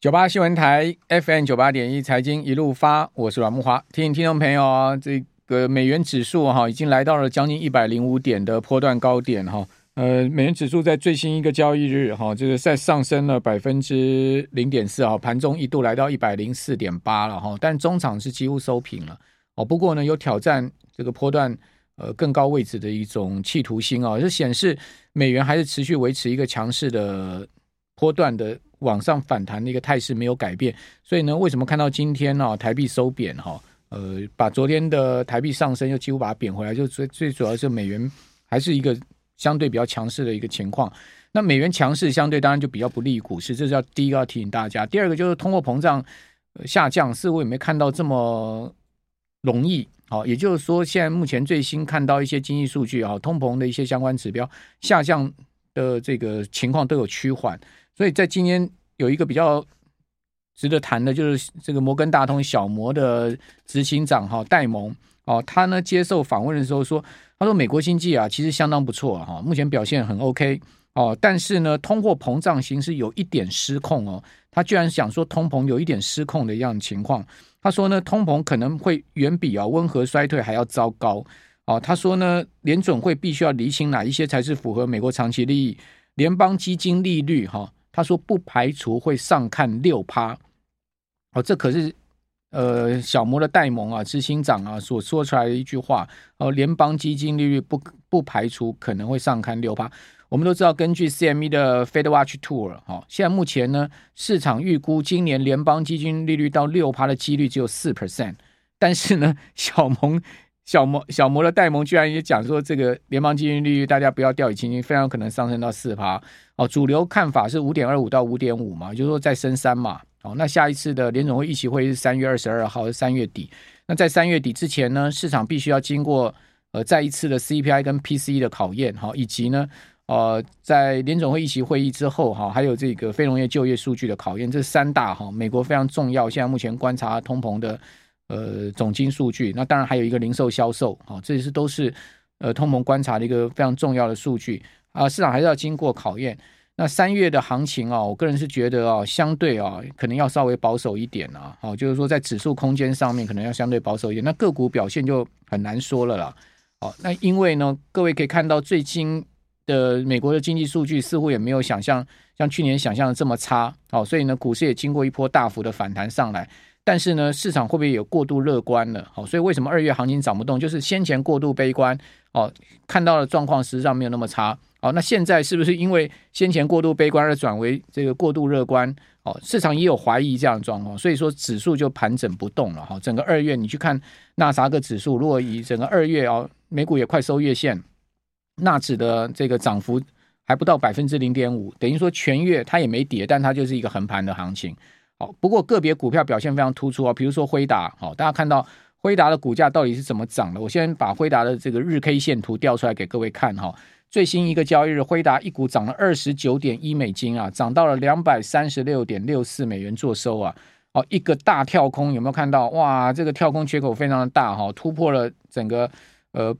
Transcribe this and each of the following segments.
九八新闻台 FM 九八点一财经一路发，我是阮木华。提醒听众朋友啊，这个美元指数哈已经来到了将近一百零五点的波段高点哈。呃，美元指数在最新一个交易日哈，这个在上升了百分之零点四啊，盘中一度来到一百零四点八了哈，但中场是几乎收平了哦。不过呢，有挑战这个波段呃更高位置的一种企图心啊，就显示美元还是持续维持一个强势的波段的。往上反弹的一个态势没有改变，所以呢，为什么看到今天呢、啊？台币收贬哈，呃，把昨天的台币上升又几乎把它贬回来，就最最主要是美元还是一个相对比较强势的一个情况。那美元强势相对当然就比较不利于股市，这是要第一个要提醒大家。第二个就是通货膨胀下降，似乎也没看到这么容易。好，也就是说，现在目前最新看到一些经济数据啊，通膨的一些相关指标下降的这个情况都有趋缓。所以在今天有一个比较值得谈的，就是这个摩根大通小摩的执行长哈戴蒙哦，他呢接受访问的时候说，他说美国经济啊其实相当不错哈，目前表现很 OK 哦，但是呢通货膨胀形势有一点失控哦，他居然想说通膨有一点失控的一样情况，他说呢通膨可能会远比啊温和衰退还要糟糕哦，他说呢联准会必须要厘清哪一些才是符合美国长期利益，联邦基金利率哈。他说不排除会上看六趴，哦，这可是呃小摩的戴蒙啊执行长啊所说出来的一句话哦，联邦基金利率不不排除可能会上看六趴。我们都知道，根据 CME 的 Fed Watch Tour 哈，现在目前呢市场预估今年联邦基金利率到六趴的几率只有四 percent，但是呢小 蒙。小摩小摩的戴蒙居然也讲说，这个联邦基金利率大家不要掉以轻心，非常可能上升到四趴哦。主流看法是五点二五到五点五嘛，就是说再升三嘛。哦，那下一次的联总会议席会是三月二十二号，是三月底。那在三月底之前呢，市场必须要经过呃再一次的 CPI 跟 PCE 的考验哈，以及呢呃在联总会议席会议之后哈，还有这个非农业就业数据的考验，这三大哈美国非常重要。现在目前观察通膨的。呃，总金数据，那当然还有一个零售销售，啊、哦，这是都是呃通膨观察的一个非常重要的数据啊。市场还是要经过考验。那三月的行情啊，我个人是觉得啊，相对啊，可能要稍微保守一点啊。好、哦，就是说在指数空间上面，可能要相对保守一点。那个股表现就很难说了啦。好、哦，那因为呢，各位可以看到最近的美国的经济数据似乎也没有想象像去年想象的这么差。好、哦，所以呢，股市也经过一波大幅的反弹上来。但是呢，市场会不会有过度乐观了？好，所以为什么二月行情涨不动？就是先前过度悲观哦，看到的状况实际上没有那么差。好，那现在是不是因为先前过度悲观而转为这个过度乐观？哦，市场也有怀疑这样的状况，所以说指数就盘整不动了。哈，整个二月你去看纳啥个指数，如果以整个二月哦，美股也快收月线，纳指的这个涨幅还不到百分之零点五，等于说全月它也没跌，但它就是一个横盘的行情。好，不过个别股票表现非常突出啊，比如说辉达，好，大家看到辉达的股价到底是怎么涨的？我先把辉达的这个日 K 线图调出来给各位看哈。最新一个交易日，辉达一股涨了二十九点一美金啊，涨到了两百三十六点六四美元做收啊。哦，一个大跳空，有没有看到？哇，这个跳空缺口非常的大哈，突破了整个呃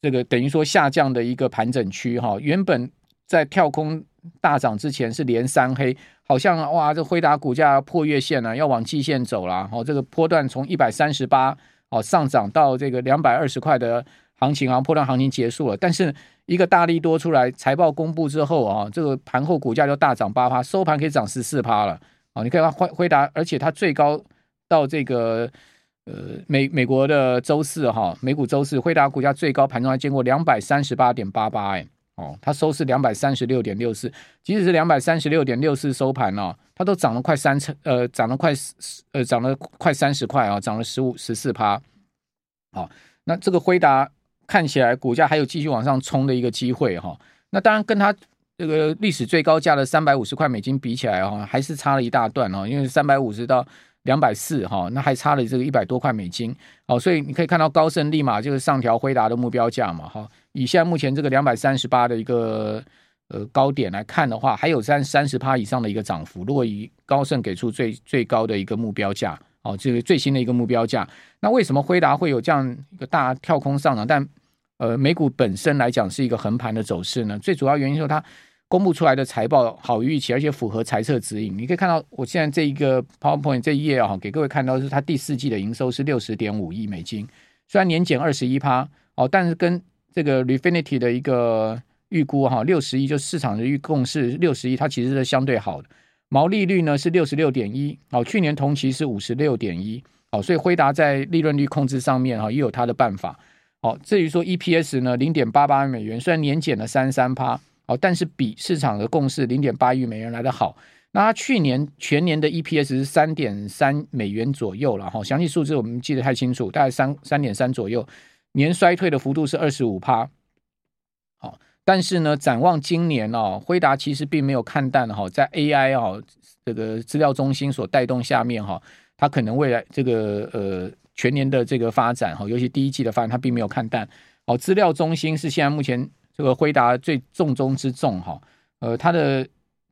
这个等于说下降的一个盘整区哈。原本在跳空大涨之前是连三黑。好像哇，这辉达股价破月线了，啊，要往季线走了。哦，这个波段从一百三十八哦上涨到这个两百二十块的行情啊，波段行情结束了。但是一个大利多出来，财报公布之后啊，这个盘后股价就大涨八趴，收盘可以涨十四趴了。啊，你可以看辉辉达，而且它最高到这个呃美美国的周四哈，美股周四辉达股价最高盘中还见过两百三十八点八八哎。哦，它收是两百三十六点六四，即使是两百三十六点六四收盘哦，它都涨了快三成，呃，涨了快呃，涨了快三十块啊，涨了十五十四趴。好，那这个辉达看起来股价还有继续往上冲的一个机会哈。那当然跟它这个历史最高价的三百五十块美金比起来啊，还是差了一大段哦，因为三百五十到。两百四哈，那还差了这个一百多块美金哦，所以你可以看到高盛立马就是上调辉达的目标价嘛哈。以现在目前这个两百三十八的一个呃高点来看的话，还有三三十趴以上的一个涨幅。如果以高盛给出最最高的一个目标价哦，这个最新的一个目标价，那为什么辉达会有这样一个大跳空上涨？但呃美股本身来讲是一个横盘的走势呢？最主要原因是它公布出来的财报好于预期，而且符合财测指引。你可以看到，我现在这一个 PowerPoint 这一页啊，给各位看到是它第四季的营收是六十点五亿美金，虽然年减二十一趴哦，但是跟这个 Refinity 的一个预估哈，六十亿就市场的预共是六十亿，它其实是相对好的。毛利率呢是六十六点一，哦，去年同期是五十六点一，哦，所以辉达在利润率控制上面哈也有它的办法。哦，至于说 EPS 呢，零点八八美元，虽然年减了三三趴，哦，但是比市场的共识零点八亿美元来得好。那它去年全年的 EPS 是三点三美元左右了哈，详细数字我们记得太清楚，大概三三点三左右，年衰退的幅度是二十五趴。好。但是呢，展望今年哦，辉达其实并没有看淡哈，在 AI 哦这个资料中心所带动下面哈，它可能未来这个呃全年的这个发展哈，尤其第一季的发展，它并没有看淡。哦，资料中心是现在目前这个辉达最重中之重哈。呃，它的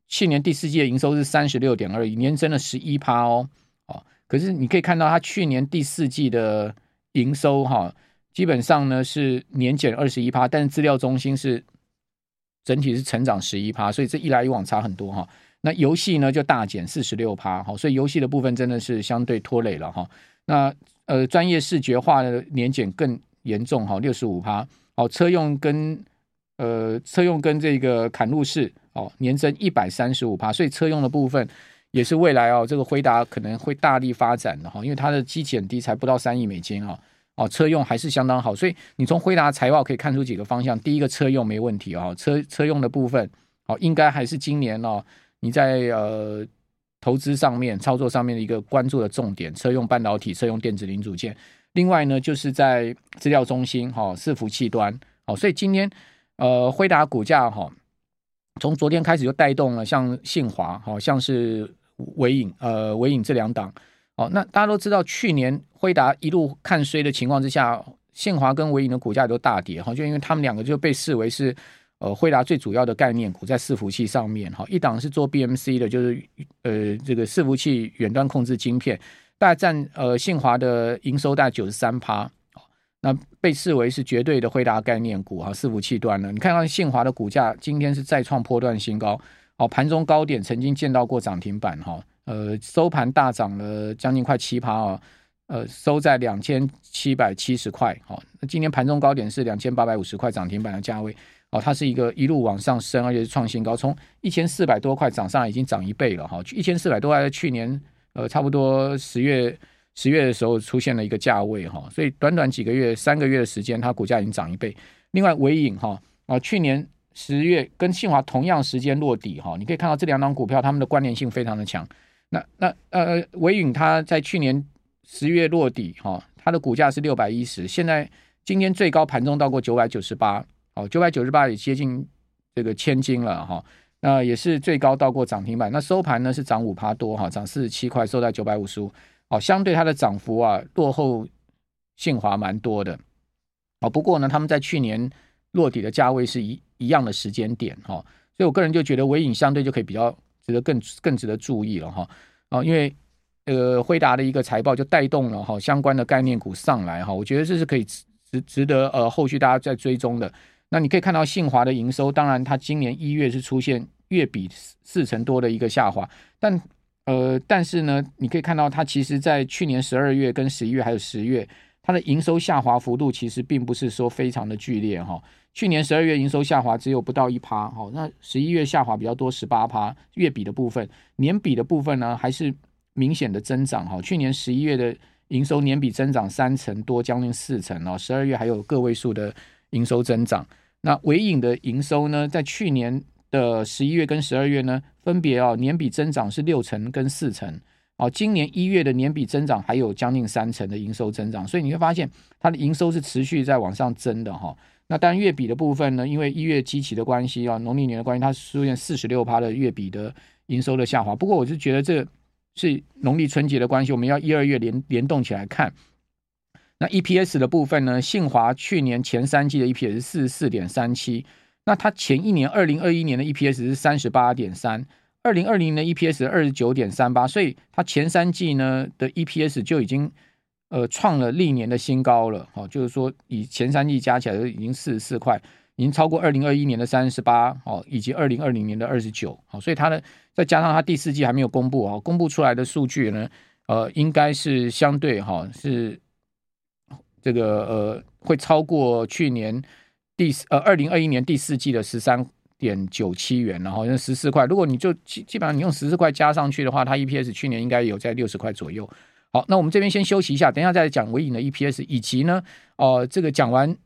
去年第四季的营收是三十六点二亿，年增了十一趴哦。哦，可是你可以看到它去年第四季的营收哈，基本上呢是年减二十一趴，但是资料中心是。整体是成长十一趴，所以这一来一往差很多哈。那游戏呢就大减四十六趴，好，所以游戏的部分真的是相对拖累了哈。那呃，专业视觉化的年减更严重哈，六十五趴。好，车用跟呃车用跟这个砍入式哦，年增一百三十五趴，所以车用的部分也是未来哦，这个辉达可能会大力发展的哈，因为它的基减低，才不到三亿美金啊。哦，哦车用还是相当好，所以你从辉达财报可以看出几个方向。第一个，车用没问题啊，车车用的部分，哦，应该还是今年哦，你在呃投资上面、操作上面的一个关注的重点，车用半导体、车用电子零组件。另外呢，就是在资料中心哈，伺服器端，哦，所以今天呃，辉达股价哈，从昨天开始就带动了，像信华，好像是纬颖，呃，纬颖这两档。哦，那大家都知道，去年辉达一路看衰的情况之下，信华跟维影的股价都大跌哈，就因为他们两个就被视为是呃辉达最主要的概念股在伺服器上面哈，一档是做 BMC 的，就是呃这个伺服器远端控制晶片，大概占呃信华的营收大概九十三趴，那被视为是绝对的辉达概念股哈，伺服器端呢，你看看信华的股价今天是再创波段新高，哦，盘中高点曾经见到过涨停板哈。呃，收盘大涨了将近快七趴啊，呃，收在两千七百七十块。好，那今天盘中高点是两千八百五十块，涨停板的价位。哦，它是一个一路往上升，而且是创新高，从一千四百多块涨上来，已经涨一倍了哈。一千四百多块在去年呃，差不多十月十月的时候出现了一个价位哈，所以短短几个月三个月的时间，它股价已经涨一倍。另外，纬颖哈啊，去年十月跟信华同样时间落底哈，你可以看到这两档股票它们的关联性非常的强。那那呃，纬颖它在去年十月落底哈，它的股价是六百一十，现在今天最高盘中到过九百九十八，哦，九百九十八也接近这个千金了哈，那也是最高到过涨停板，那收盘呢是涨五趴多哈，涨四十七块，收在九百五十五，哦，相对它的涨幅啊落后信华蛮多的，哦，不过呢他们在去年落底的价位是一一样的时间点哈，所以我个人就觉得纬颖相对就可以比较。值得更更值得注意了哈啊，因为呃辉达的一个财报就带动了哈相关的概念股上来哈，我觉得这是可以值值得呃后续大家再追踪的。那你可以看到信华的营收，当然它今年一月是出现月比四成多的一个下滑，但呃但是呢，你可以看到它其实在去年十二月跟十一月还有十月，它的营收下滑幅度其实并不是说非常的剧烈哈。去年十二月营收下滑只有不到一趴，好，那十一月下滑比较多，十八趴。月比的部分，年比的部分呢，还是明显的增长哈。去年十一月的营收年比增长三成多，将近四成哦。十二月还有个位数的营收增长。那纬颖的营收呢，在去年的十一月跟十二月呢，分别哦年比增长是六成跟四成哦。今年一月的年比增长还有将近三成的营收增长，所以你会发现它的营收是持续在往上增的哈。那当然，月比的部分呢，因为一月基期的关系啊，农历年的关系，它出现四十六趴的月比的营收的下滑。不过，我是觉得这是农历春节的关系，我们要一二月联联动起来看。那 EPS 的部分呢，信华去年前三季的 EPS 四十四点三七，那它前一年二零二一年的 EPS 是三十八点三，二零二零年的 EPS 是二十九点三八，所以它前三季呢的 EPS 就已经。呃，创了历年的新高了，哦，就是说以前三季加起来都已经四十四块，已经超过二零二一年的三十八哦，以及二零二零年的二十九，好，所以它的再加上它第四季还没有公布哦，公布出来的数据呢，呃，应该是相对哈、是这个呃会超过去年第呃二零二一年第四季的十三点九七元，然后那十四块，如果你就基基本上你用十四块加上去的话，它 EPS 去年应该有在六十块左右。好，那我们这边先休息一下，等一下再讲维影的 EPS，以及呢，呃，这个讲完。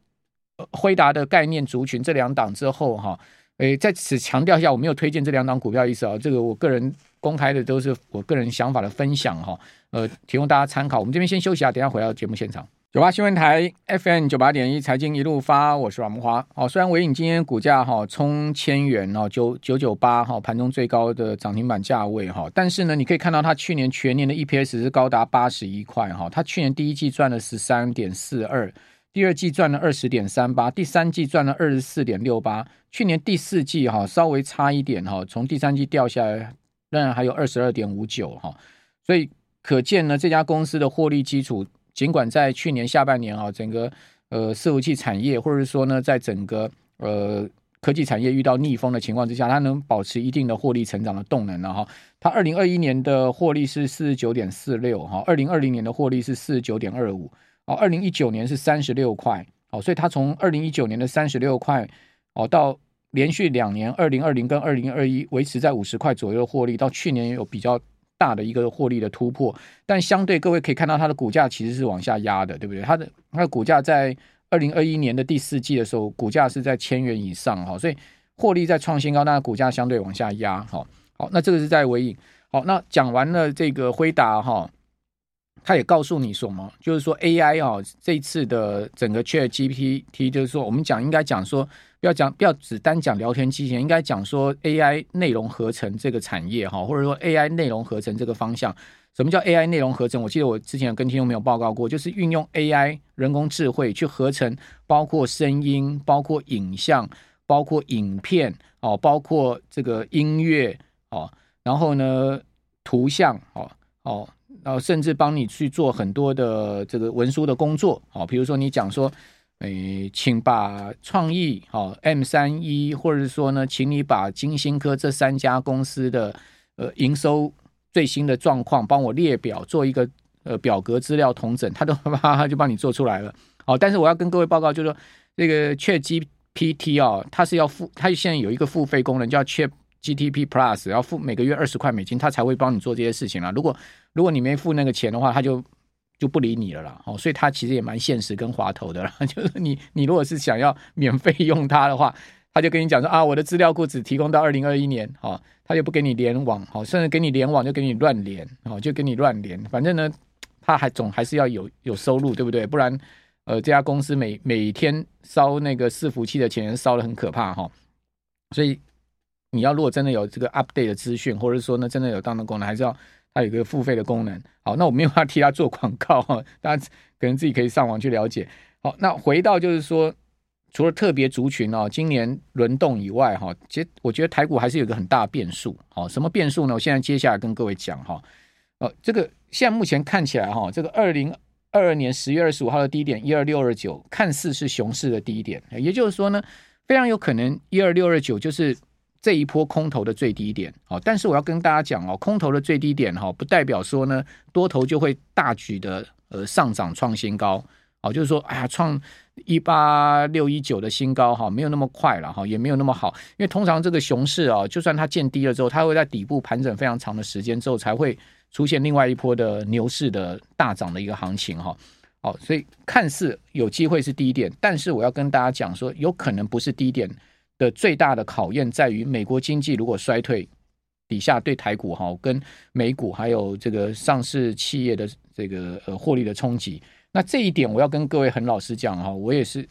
辉达的概念族群这两档之后哈，诶，在此强调一下，我没有推荐这两档股票意思啊，这个我个人公开的都是我个人想法的分享哈，呃，提供大家参考。我们这边先休息啊，等一下回到节目现场。九八新闻台 FM 九八点一财经一路发，我是阮木华。好，虽然纬颖今天股价哈冲千元哦，九九九八哈，盘中最高的涨停板价位哈，但是呢，你可以看到它去年全年的 EPS 是高达八十一块哈，它去年第一季赚了十三点四二。第二季赚了二十点三八，第三季赚了二十四点六八，去年第四季哈稍微差一点哈，从第三季掉下来，仍然还有二十二点五九哈，所以可见呢，这家公司的获利基础，尽管在去年下半年啊，整个呃伺服器产业或者是说呢，在整个呃科技产业遇到逆风的情况之下，它能保持一定的获利成长的动能了哈。它二零二一年的获利是四十九点四六哈，二零二零年的获利是四十九点二五。哦，二零一九年是三十六块，哦，所以它从二零一九年的三十六块，哦，到连续两年二零二零跟二零二一维持在五十块左右的获利，到去年有比较大的一个获利的突破，但相对各位可以看到它的股价其实是往下压的，对不对？它的它的股价在二零二一年的第四季的时候，股价是在千元以上，哈，所以获利在创新高，但股价相对往下压，哈，好，那这个是在尾影，好，那讲完了这个辉达，哈。他也告诉你什么？就是说 AI 啊，这次的整个 ChatGPT，就是说我们讲应该讲说，不要讲不要只单讲聊天机器人，应该讲说 AI 内容合成这个产业哈，或者说 AI 内容合成这个方向。什么叫 AI 内容合成？我记得我之前跟听众没有报告过，就是运用 AI 人工智慧去合成，包括声音、包括影像、包括影片哦，包括这个音乐哦，然后呢图像哦哦。然后甚至帮你去做很多的这个文书的工作，哦，比如说你讲说，诶，请把创意好 M 三一，或者说呢，请你把金星科这三家公司的呃营收最新的状况帮我列表，做一个呃表格资料统整，他都哈哈就帮你做出来了。好，但是我要跟各位报告，就是说这个 ChatGPT 啊，它是要付，它现在有一个付费功能叫 Chat。GTP Plus 要付每个月二十块美金，他才会帮你做这些事情啦。如果如果你没付那个钱的话，他就就不理你了啦。哦，所以他其实也蛮现实跟滑头的啦。就是你你如果是想要免费用它的话，他就跟你讲说啊，我的资料库只提供到二零二一年，哦，他就不给你联网，哦，甚至给你联网就给你乱连，哦，就给你乱连。反正呢，他还总还是要有有收入，对不对？不然呃，这家公司每每天烧那个伺服器的钱烧得很可怕哈，所以。你要如果真的有这个 update 的资讯，或者说呢，真的有当的功能，还是要它有一个付费的功能。好，那我没有要替他做广告哈，大家可能自己可以上网去了解。好，那回到就是说，除了特别族群哦，今年轮动以外哈，其实我觉得台股还是有一个很大的变数。好，什么变数呢？我现在接下来跟各位讲哈。呃，这个现在目前看起来哈，这个二零二二年十月二十五号的低点一二六二九，看似是熊市的低点，也就是说呢，非常有可能一二六二九就是。这一波空头的最低点，好，但是我要跟大家讲哦，空头的最低点哈，不代表说呢多头就会大举的呃上涨创新高，好，就是说哎呀创一八六一九的新高哈，没有那么快了哈，也没有那么好，因为通常这个熊市啊，就算它见低了之后，它会在底部盘整非常长的时间之后，才会出现另外一波的牛市的大涨的一个行情哈，好，所以看似有机会是低点，但是我要跟大家讲说，有可能不是低点。的最大的考验在于，美国经济如果衰退，底下对台股哈跟美股还有这个上市企业的这个呃获利的冲击。那这一点我要跟各位很老实讲哈，我也是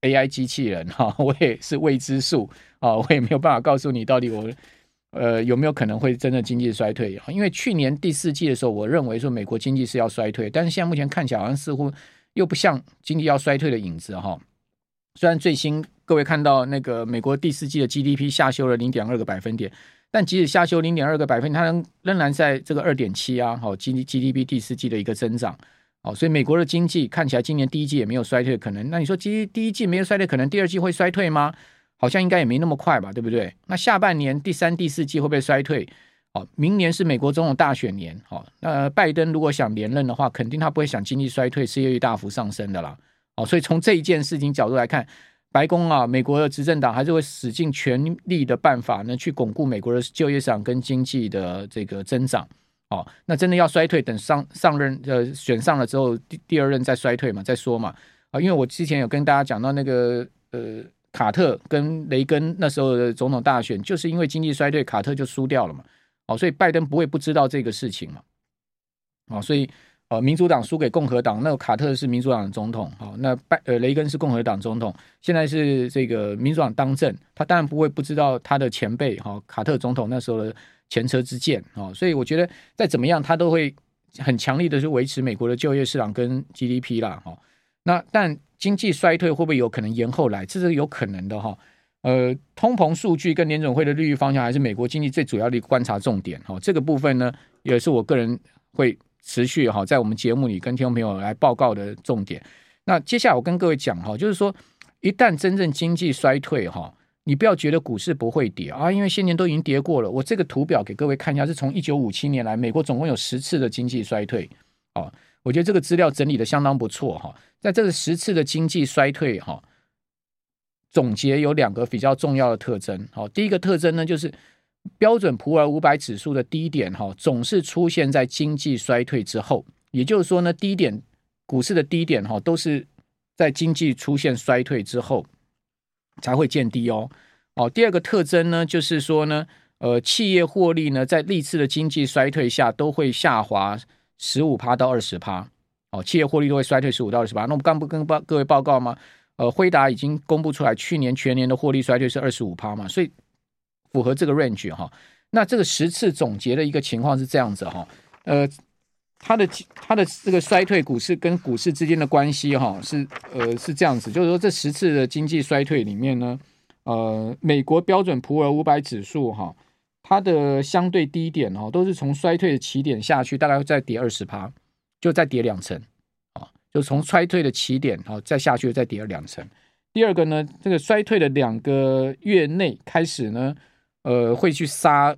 AI 机器人哈，我也是未知数啊，我也没有办法告诉你到底我呃有没有可能会真的经济衰退。因为去年第四季的时候，我认为说美国经济是要衰退，但是现在目前看起来好像似乎又不像经济要衰退的影子哈。虽然最新各位看到那个美国第四季的 GDP 下修了零点二个百分点，但即使下修零点二个百分点，它仍仍然在这个二点七啊，好 G GDP 第四季的一个增长哦，所以美国的经济看起来今年第一季也没有衰退可能。那你说，第一第一季没有衰退，可能第二季会衰退吗？好像应该也没那么快吧，对不对？那下半年第三、第四季会不会衰退？哦，明年是美国总统大选年，哦，那拜登如果想连任的话，肯定他不会想经济衰退、失业率大幅上升的啦。哦，所以从这一件事情角度来看，白宫啊，美国的执政党还是会使尽全力的办法呢，去巩固美国的就业市场跟经济的这个增长。哦，那真的要衰退，等上上任呃选上了之后，第第二任再衰退嘛，再说嘛。啊，因为我之前有跟大家讲到那个呃卡特跟雷根那时候的总统大选，就是因为经济衰退，卡特就输掉了嘛。哦，所以拜登不会不知道这个事情嘛。哦，所以呃民主党输给共和党，那卡特是民主党的总统，好，那拜呃雷根是共和党总统，现在是这个民主党当政，他当然不会不知道他的前辈哈卡特总统那时候的。前车之鉴啊，所以我觉得再怎么样，他都会很强力的去维持美国的就业市场跟 GDP 啦，哈。那但经济衰退会不会有可能延后来？这是有可能的哈。呃，通膨数据跟联准会的利率方向还是美国经济最主要的一个观察重点哈。这个部分呢，也是我个人会持续哈，在我们节目里跟听众朋友来报告的重点。那接下来我跟各位讲哈，就是说一旦真正经济衰退哈。你不要觉得股市不会跌啊，因为先前都已经跌过了。我这个图表给各位看一下，是从一九五七年来，美国总共有十次的经济衰退。哦，我觉得这个资料整理的相当不错哈。在这个十次的经济衰退哈，总结有两个比较重要的特征。好，第一个特征呢，就是标准普尔五百指数的低点哈，总是出现在经济衰退之后。也就是说呢，低点股市的低点哈，都是在经济出现衰退之后。才会见低哦，哦，第二个特征呢，就是说呢，呃，企业获利呢，在历次的经济衰退下都会下滑十五趴到二十趴，哦，企业获利都会衰退十五到二十趴。那我们刚不跟报各位报告吗？呃，辉达已经公布出来，去年全年的获利衰退是二十五趴嘛，所以符合这个 range 哈。那这个十次总结的一个情况是这样子哈，呃。它的它的这个衰退股市跟股市之间的关系哈是呃是这样子，就是说这十次的经济衰退里面呢，呃，美国标准普尔五百指数哈，它的相对低点哈都是从衰退的起点下去，大概再跌二十趴，就再跌两成啊，就从衰退的起点哈再下去再跌了两成。第二个呢，这个衰退的两个月内开始呢，呃，会去杀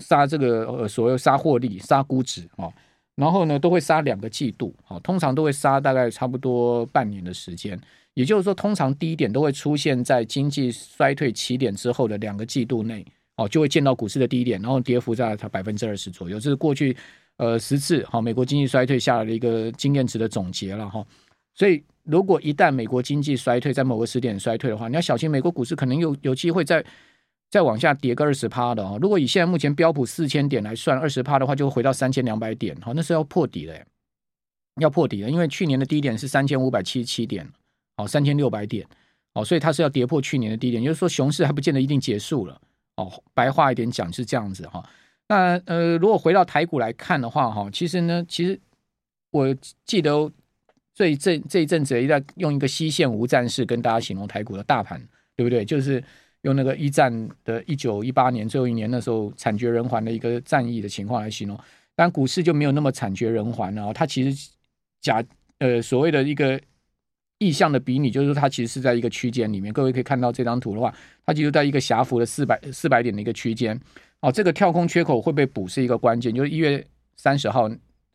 杀这个呃所谓杀获利、杀估值啊。然后呢，都会杀两个季度，好，通常都会杀大概差不多半年的时间。也就是说，通常低点都会出现在经济衰退起点之后的两个季度内，哦，就会见到股市的低点，然后跌幅在它百分之二十左右。这是过去呃十次好美国经济衰退下来的一个经验值的总结了哈。所以，如果一旦美国经济衰退，在某个时点衰退的话，你要小心美国股市可能有有机会在。再往下跌个二十趴的哦，如果以现在目前标普四千点来算，二十趴的话就会回到三千两百点，好，那是要破底的，要破底的，因为去年的低点是三千五百七十七点，好，三千六百点，哦，所以它是要跌破去年的低点，也就是说熊市还不见得一定结束了，哦，白话一点讲是这样子哈。那呃，如果回到台股来看的话哈，其实呢，其实我记得这一阵这一阵子一直在用一个西线无战事跟大家形容台股的大盘，对不对？就是。用那个一战的一九一八年最后一年那时候惨绝人寰的一个战役的情况来形容，但股市就没有那么惨绝人寰了。它其实假呃所谓的一个意向的比拟，就是说它其实是在一个区间里面。各位可以看到这张图的话，它其实在一个狭幅的四百四百点的一个区间。哦，这个跳空缺口会被补是一个关键，就是一月三十号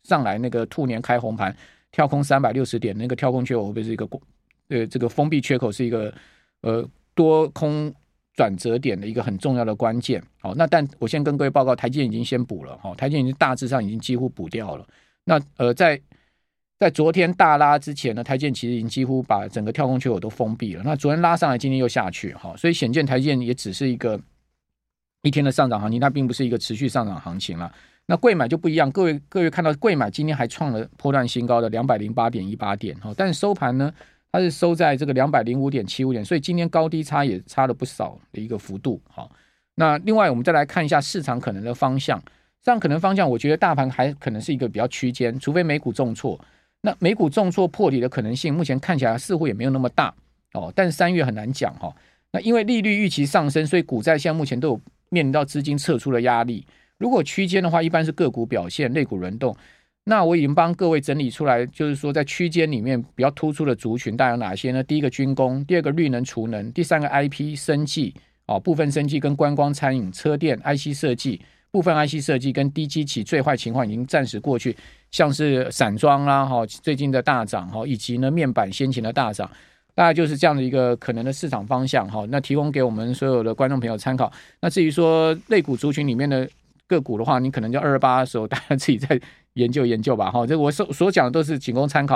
上来那个兔年开红盘跳空三百六十点那个跳空缺口会不会是一个呃这个封闭缺口是一个呃多空。转折点的一个很重要的关键，好，那但我先跟各位报告，台积已经先补了，哈，台积已经大致上已经几乎补掉了。那呃，在在昨天大拉之前呢，台积其实已经几乎把整个跳空缺口都封闭了。那昨天拉上来，今天又下去，哈，所以显见台积也只是一个一天的上涨行情，它并不是一个持续上涨行情了。那贵买就不一样，各位各位看到贵买今天还创了波段新高的两百零八点一八点，哈，但是收盘呢？它是收在这个两百零五点七五点，所以今天高低差也差了不少的一个幅度。好，那另外我们再来看一下市场可能的方向。市场可能方向，我觉得大盘还可能是一个比较区间，除非美股重挫。那美股重挫破底的可能性，目前看起来似乎也没有那么大哦。但三月很难讲哈。那因为利率预期上升，所以股债现在目前都有面临到资金撤出的压力。如果区间的话，一般是个股表现，类股轮动。那我已经帮各位整理出来，就是说在区间里面比较突出的族群，大概有哪些呢？第一个军工，第二个绿能储能，第三个 IP 生技哦，部分生技跟观光餐饮、车电、IC 设计，部分 IC 设计跟低基期最坏情况已经暂时过去，像是散装啦哈，最近的大涨哈，以及呢面板先前的大涨，大概就是这样的一个可能的市场方向哈。那提供给我们所有的观众朋友参考。那至于说类股族群里面的个股的话，你可能就二二八的时候，大家自己再研究研究吧哈。这我所所讲的都是仅供参考。